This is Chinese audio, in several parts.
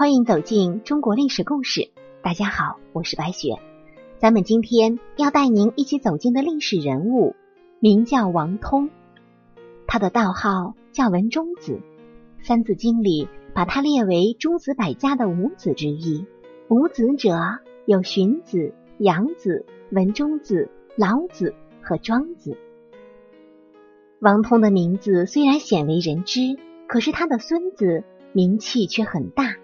欢迎走进中国历史故事。大家好，我是白雪。咱们今天要带您一起走进的历史人物，名叫王通。他的道号叫文中子，《三字经》里把他列为诸子百家的五子之一。五子者有荀子、杨子、文中子、老子和庄子。王通的名字虽然鲜为人知，可是他的孙子名气却很大。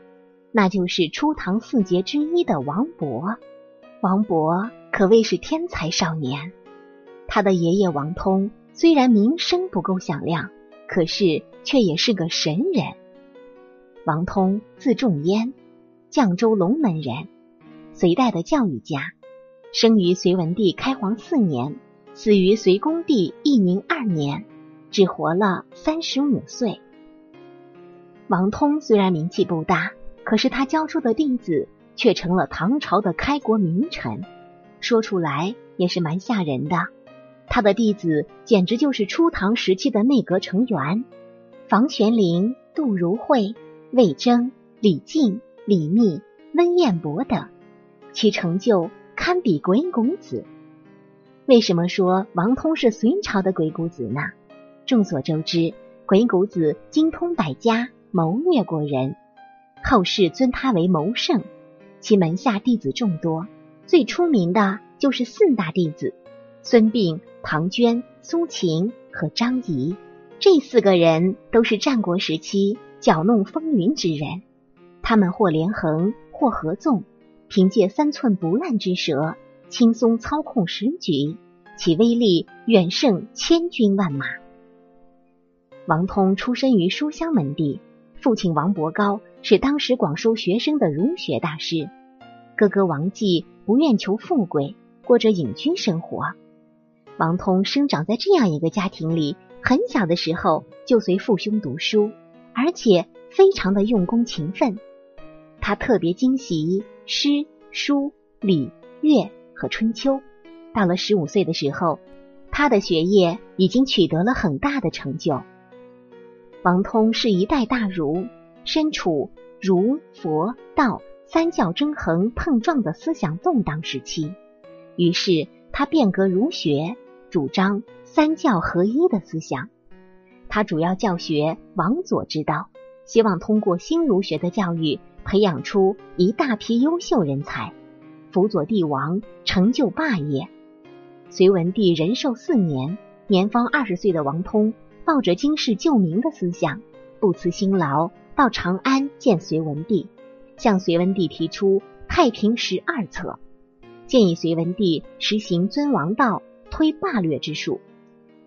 那就是初唐四杰之一的王勃。王勃可谓是天才少年。他的爷爷王通虽然名声不够响亮，可是却也是个神人。王通字仲淹，绛州龙门人，隋代的教育家，生于隋文帝开皇四年，死于隋恭帝义宁二年，只活了三十五岁。王通虽然名气不大。可是他教出的弟子却成了唐朝的开国名臣，说出来也是蛮吓人的。他的弟子简直就是初唐时期的内阁成员：房玄龄、杜如晦、魏征、李靖、李密、温彦博等，其成就堪比鬼谷子。为什么说王通是隋朝的鬼谷子呢？众所周知，鬼谷子精通百家，谋略过人。后世尊他为谋圣，其门下弟子众多，最出名的就是四大弟子：孙膑、庞涓、苏秦和张仪。这四个人都是战国时期搅弄风云之人，他们或连横，或合纵，凭借三寸不烂之舌，轻松操控时局，其威力远胜千军万马。王通出身于书香门第。父亲王伯高是当时广收学生的儒学大师，哥哥王继不愿求富贵，过着隐居生活。王通生长在这样一个家庭里，很小的时候就随父兄读书，而且非常的用功勤奋。他特别精习诗、书、礼、乐和春秋。到了十五岁的时候，他的学业已经取得了很大的成就。王通是一代大儒，身处儒、佛、道三教争衡碰撞的思想动荡时期，于是他变革儒学，主张三教合一的思想。他主要教学王佐之道，希望通过新儒学的教育，培养出一大批优秀人才，辅佐帝王成就霸业。隋文帝仁寿四年，年方二十岁的王通。抱着经世救民的思想，不辞辛劳到长安见隋文帝，向隋文帝提出太平十二策，建议隋文帝实行尊王道、推霸略之术。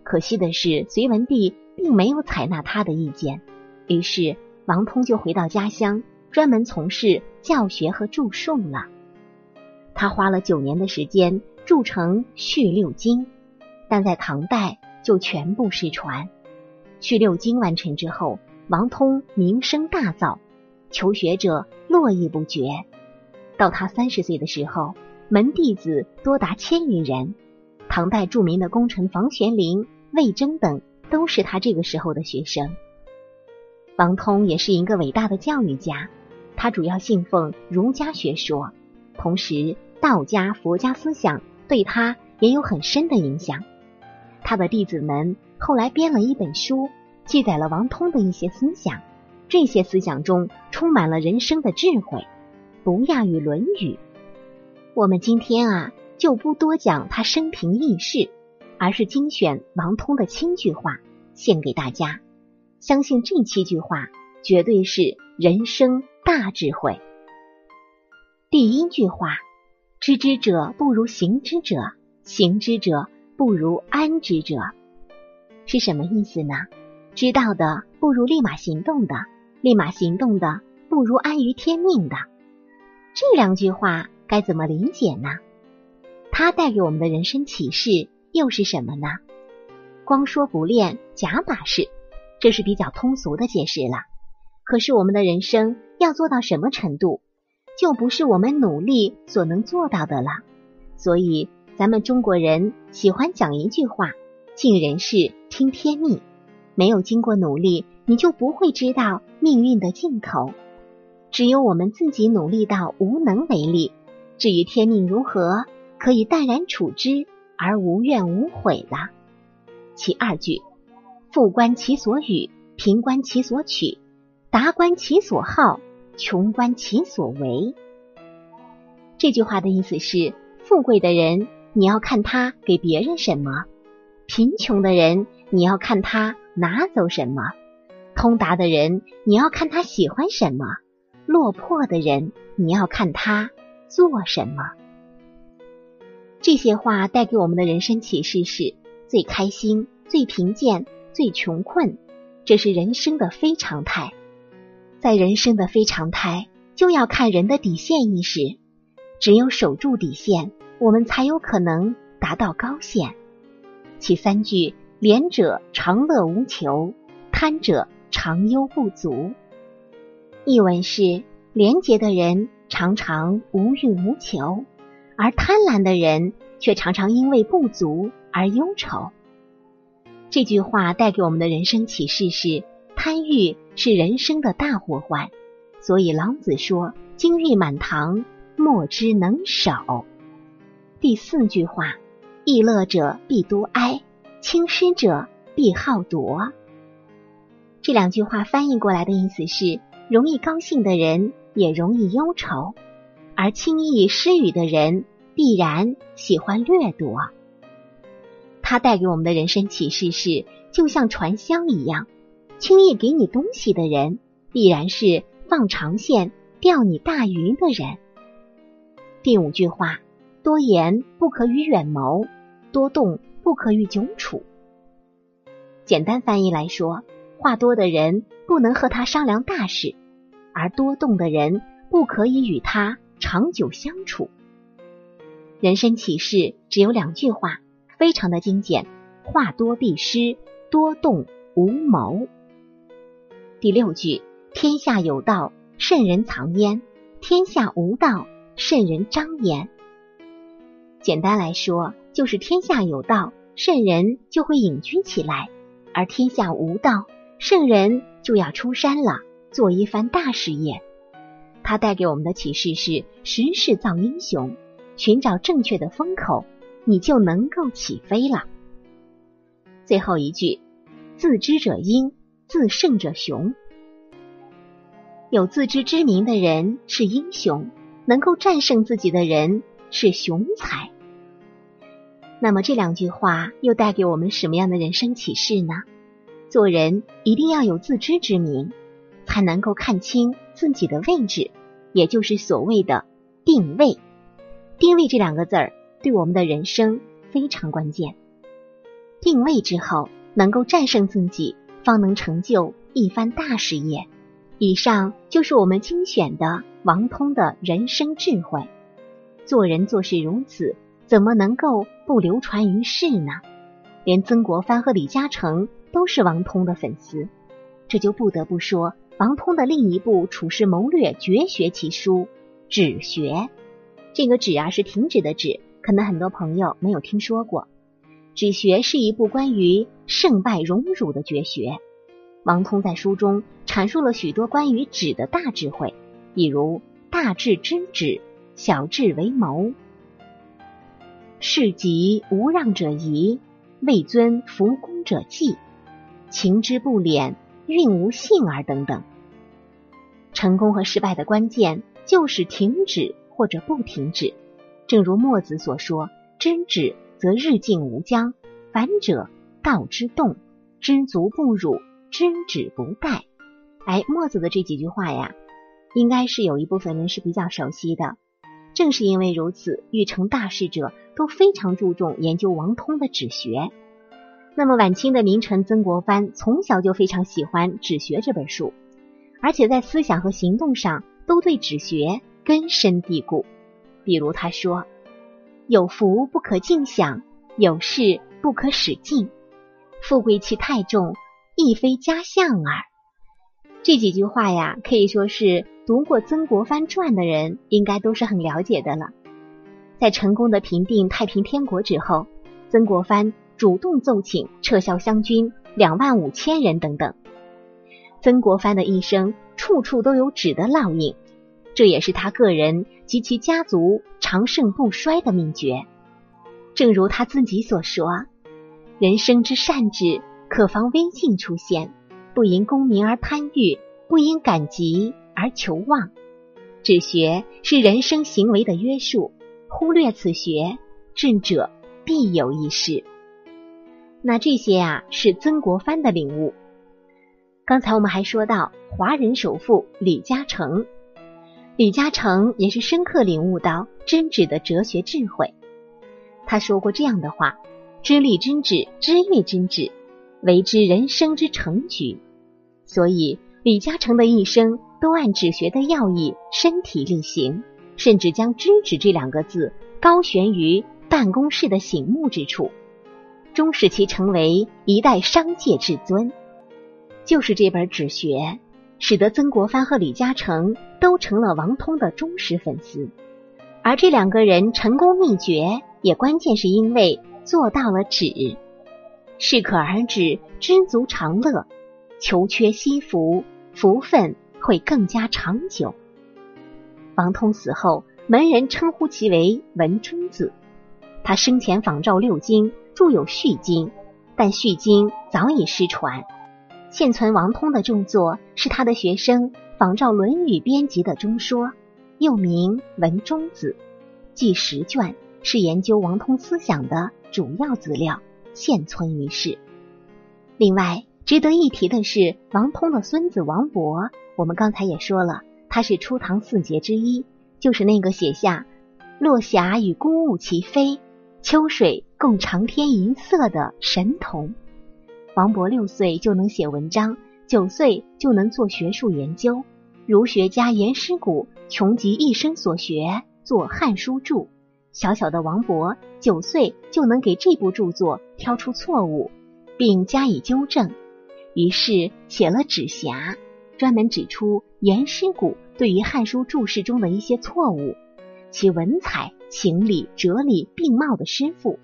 可惜的是，隋文帝并没有采纳他的意见，于是王通就回到家乡，专门从事教学和著述了。他花了九年的时间著成《续六经》，但在唐代就全部失传。去六经完成之后，王通名声大噪，求学者络绎不绝。到他三十岁的时候，门弟子多达千余人。唐代著名的功臣房玄龄、魏征等都是他这个时候的学生。王通也是一个伟大的教育家，他主要信奉儒家学说，同时道家、佛家思想对他也有很深的影响。他的弟子们。后来编了一本书，记载了王通的一些思想。这些思想中充满了人生的智慧，不亚于《论语》。我们今天啊，就不多讲他生平轶事，而是精选王通的七句话献给大家。相信这七句话绝对是人生大智慧。第一句话：知之者不如行之者，行之者不如安之者。是什么意思呢？知道的不如立马行动的，立马行动的不如安于天命的。这两句话该怎么理解呢？它带给我们的人生启示又是什么呢？光说不练假把式，这是比较通俗的解释了。可是我们的人生要做到什么程度，就不是我们努力所能做到的了。所以，咱们中国人喜欢讲一句话。尽人事，听天命。没有经过努力，你就不会知道命运的尽头。只有我们自己努力到无能为力。至于天命如何，可以淡然处之而无怨无悔了。其二句：富观其所与，贫观其所取，达观其所好，穷观其所为。这句话的意思是：富贵的人，你要看他给别人什么；贫穷的人，你要看他拿走什么；通达的人，你要看他喜欢什么；落魄的人，你要看他做什么。这些话带给我们的人生启示是：最开心、最贫贱、最穷困，这是人生的非常态。在人生的非常态，就要看人的底线意识。只有守住底线，我们才有可能达到高线。其三句：廉者常乐无求，贪者常忧不足。译文是：廉洁的人常常无欲无求，而贪婪的人却常常因为不足而忧愁。这句话带给我们的人生启示是：贪欲是人生的大祸患。所以老子说：“金玉满堂。”莫之能守。第四句话：易乐者必多哀，轻施者必好夺。这两句话翻译过来的意思是：容易高兴的人也容易忧愁，而轻易施予的人必然喜欢掠夺。它带给我们的人生启示是：就像传销一样，轻易给你东西的人，必然是放长线钓你大鱼的人。第五句话：多言不可与远谋，多动不可与久处。简单翻译来说，话多的人不能和他商量大事，而多动的人不可以与他长久相处。人生启示只有两句话，非常的精简：话多必失，多动无谋。第六句：天下有道，圣人藏焉；天下无道。圣人张言，简单来说，就是天下有道，圣人就会隐居起来；而天下无道，圣人就要出山了，做一番大事业。他带给我们的启示是：时势造英雄，寻找正确的风口，你就能够起飞了。最后一句：自知者英，自胜者雄。有自知之明的人是英雄。能够战胜自己的人是雄才。那么这两句话又带给我们什么样的人生启示呢？做人一定要有自知之明，才能够看清自己的位置，也就是所谓的定位。定位这两个字儿对我们的人生非常关键。定位之后，能够战胜自己，方能成就一番大事业。以上就是我们精选的王通的人生智慧。做人做事如此，怎么能够不流传于世呢？连曾国藩和李嘉诚都是王通的粉丝，这就不得不说王通的另一部处世谋略绝学奇书《止学》。这个“止”啊是停止的“止”，可能很多朋友没有听说过。《止学》是一部关于胜败荣辱的绝学。王通在书中阐述了许多关于止的大智慧，比如大智知止，小智为谋，事急无让者疑，位尊服公者忌，情之不敛，运无幸而等等。成功和失败的关键就是停止或者不停止。正如墨子所说：“知止则日进无疆，反者道之动，知足不辱。”知止不殆。哎，墨子的这几句话呀，应该是有一部分人是比较熟悉的。正是因为如此，欲成大事者都非常注重研究王通的止学。那么晚清的名臣曾国藩从小就非常喜欢《止学》这本书，而且在思想和行动上都对止学根深蒂固。比如他说：“有福不可尽享，有事不可使尽，富贵气太重。”亦非家相耳。这几句话呀，可以说是读过《曾国藩传》的人应该都是很了解的了。在成功的平定太平天国之后，曾国藩主动奏请撤销湘军两万五千人等等。曾国藩的一生处处都有纸的烙印，这也是他个人及其家族长盛不衰的秘诀。正如他自己所说：“人生之善治，可防危境出现，不因功名而贪欲，不因感激而求望。止学是人生行为的约束，忽略此学，智者必有一失。”那这些啊，是曾国藩的领悟。刚才我们还说到华人首富李嘉诚，李嘉诚也是深刻领悟到真旨的哲学智慧。他说过这样的话：“知立真旨，知义真旨，为之人生之成局。”所以，李嘉诚的一生都按止学的要义身体力行，甚至将“知止”这两个字高悬于办公室的醒目之处。终使其成为一代商界至尊，就是这本《止学》，使得曾国藩和李嘉诚都成了王通的忠实粉丝。而这两个人成功秘诀，也关键是因为做到了止，适可而止，知足常乐，求缺惜福，福分会更加长久。王通死后，门人称呼其为文中子。他生前仿照六经。著有《续经》，但《续经》早已失传。现存王通的著作是他的学生仿照《论语》编辑的中说，又名《文中子》，计十卷，是研究王通思想的主要资料，现存于世。另外值得一提的是，王通的孙子王勃，我们刚才也说了，他是初唐四杰之一，就是那个写下“落霞与孤鹜齐飞”。秋水共长天一色的神童，王勃六岁就能写文章，九岁就能做学术研究。儒学家颜师古穷极一生所学做《汉书注》，小小的王勃九岁就能给这部著作挑出错误，并加以纠正，于是写了《指辖》，专门指出颜师古对于《汉书注释》中的一些错误，其文采。情理哲理并茂的诗赋，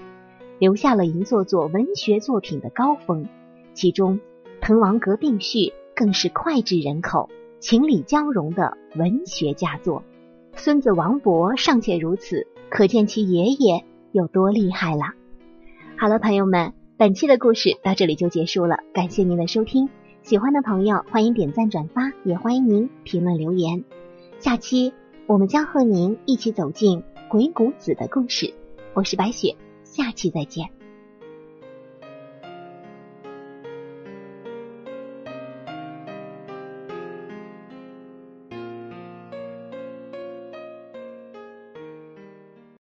留下了一座座文学作品的高峰。其中，《滕王阁并序》更是脍炙人口、情理交融的文学佳作。孙子王勃尚且如此，可见其爷爷有多厉害了。好了，朋友们，本期的故事到这里就结束了，感谢您的收听。喜欢的朋友欢迎点赞转发，也欢迎您评论留言。下期我们将和您一起走进。鬼谷子的故事，我是白雪，下期再见。